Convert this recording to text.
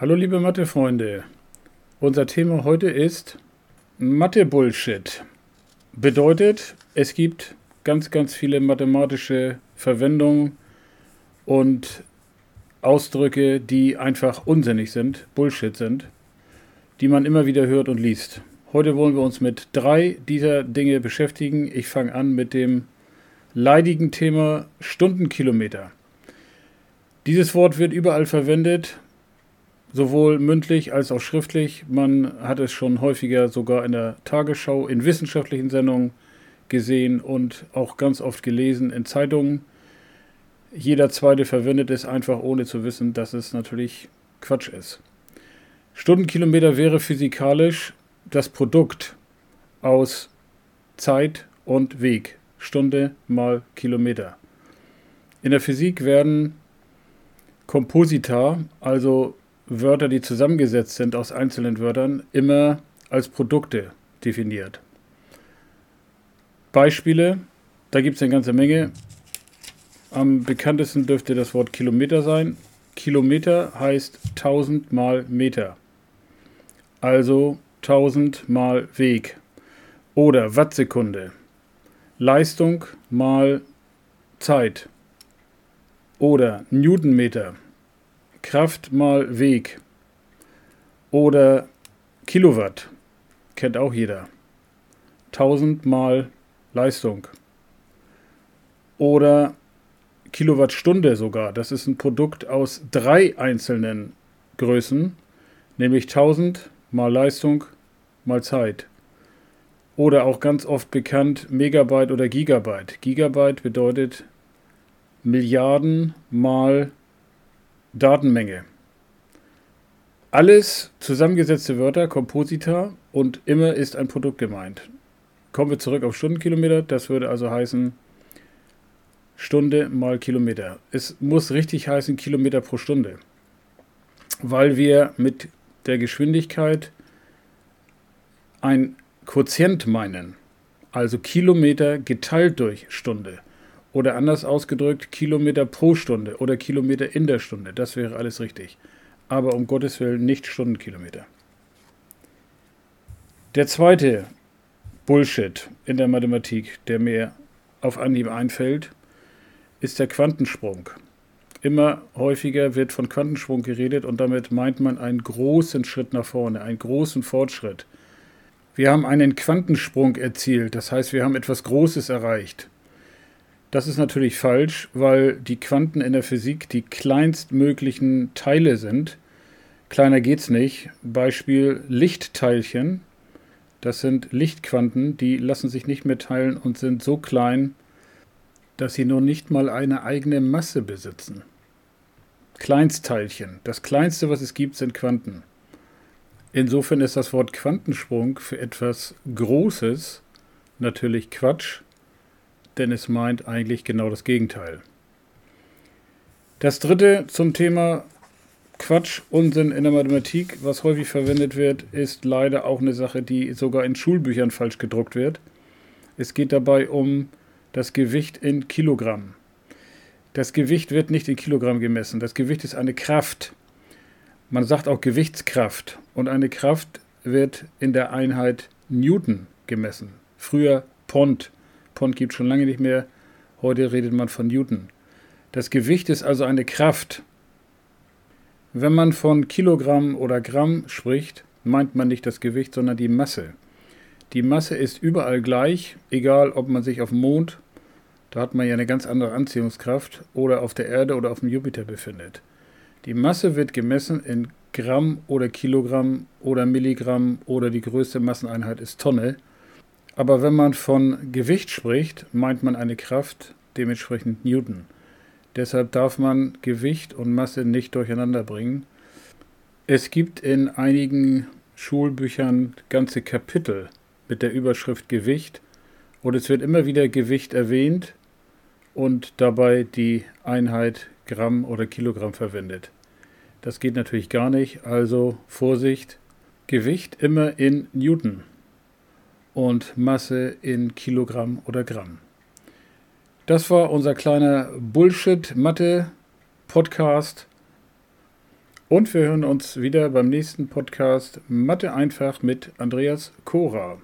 Hallo liebe Mathe-Freunde. Unser Thema heute ist Mathe-Bullshit. Bedeutet, es gibt ganz, ganz viele mathematische Verwendungen und Ausdrücke, die einfach unsinnig sind, Bullshit sind, die man immer wieder hört und liest. Heute wollen wir uns mit drei dieser Dinge beschäftigen. Ich fange an mit dem leidigen Thema Stundenkilometer. Dieses Wort wird überall verwendet, sowohl mündlich als auch schriftlich. Man hat es schon häufiger sogar in der Tagesschau, in wissenschaftlichen Sendungen gesehen und auch ganz oft gelesen in Zeitungen. Jeder zweite verwendet es einfach ohne zu wissen, dass es natürlich Quatsch ist. Stundenkilometer wäre physikalisch das Produkt aus Zeit und Weg. Stunde mal Kilometer. In der Physik werden Komposita, also Wörter, die zusammengesetzt sind aus einzelnen Wörtern, immer als Produkte definiert. Beispiele, da gibt es eine ganze Menge. Am bekanntesten dürfte das Wort Kilometer sein. Kilometer heißt 1000 mal Meter. Also 1000 mal Weg. Oder Wattsekunde. Leistung mal Zeit. Oder Newtonmeter. Kraft mal Weg oder Kilowatt, kennt auch jeder. 1000 mal Leistung. Oder Kilowattstunde sogar. Das ist ein Produkt aus drei einzelnen Größen, nämlich 1000 mal Leistung mal Zeit. Oder auch ganz oft bekannt Megabyte oder Gigabyte. Gigabyte bedeutet Milliarden mal Datenmenge. Alles zusammengesetzte Wörter, Komposita und immer ist ein Produkt gemeint. Kommen wir zurück auf Stundenkilometer. Das würde also heißen Stunde mal Kilometer. Es muss richtig heißen Kilometer pro Stunde, weil wir mit der Geschwindigkeit ein Quotient meinen, also Kilometer geteilt durch Stunde. Oder anders ausgedrückt, Kilometer pro Stunde oder Kilometer in der Stunde. Das wäre alles richtig. Aber um Gottes Willen nicht Stundenkilometer. Der zweite Bullshit in der Mathematik, der mir auf Anhieb einfällt, ist der Quantensprung. Immer häufiger wird von Quantensprung geredet und damit meint man einen großen Schritt nach vorne, einen großen Fortschritt. Wir haben einen Quantensprung erzielt, das heißt, wir haben etwas Großes erreicht. Das ist natürlich falsch, weil die Quanten in der Physik die kleinstmöglichen Teile sind. Kleiner geht's nicht. Beispiel Lichtteilchen. Das sind Lichtquanten, die lassen sich nicht mehr teilen und sind so klein, dass sie noch nicht mal eine eigene Masse besitzen. Kleinstteilchen. Das kleinste, was es gibt, sind Quanten. Insofern ist das Wort Quantensprung für etwas Großes natürlich Quatsch denn es meint eigentlich genau das Gegenteil. Das dritte zum Thema Quatsch, Unsinn in der Mathematik, was häufig verwendet wird, ist leider auch eine Sache, die sogar in Schulbüchern falsch gedruckt wird. Es geht dabei um das Gewicht in Kilogramm. Das Gewicht wird nicht in Kilogramm gemessen. Das Gewicht ist eine Kraft. Man sagt auch Gewichtskraft. Und eine Kraft wird in der Einheit Newton gemessen. Früher Pond. Pond gibt schon lange nicht mehr. Heute redet man von Newton. Das Gewicht ist also eine Kraft. Wenn man von Kilogramm oder Gramm spricht, meint man nicht das Gewicht, sondern die Masse. Die Masse ist überall gleich, egal ob man sich auf dem Mond, da hat man ja eine ganz andere Anziehungskraft, oder auf der Erde oder auf dem Jupiter befindet. Die Masse wird gemessen in Gramm oder Kilogramm oder Milligramm oder die größte Masseneinheit ist Tonne. Aber wenn man von Gewicht spricht, meint man eine Kraft, dementsprechend Newton. Deshalb darf man Gewicht und Masse nicht durcheinander bringen. Es gibt in einigen Schulbüchern ganze Kapitel mit der Überschrift Gewicht und es wird immer wieder Gewicht erwähnt und dabei die Einheit Gramm oder Kilogramm verwendet. Das geht natürlich gar nicht, also Vorsicht, Gewicht immer in Newton und Masse in Kilogramm oder Gramm. Das war unser kleiner Bullshit-Mathe-Podcast. Und wir hören uns wieder beim nächsten Podcast Mathe einfach mit Andreas Kora.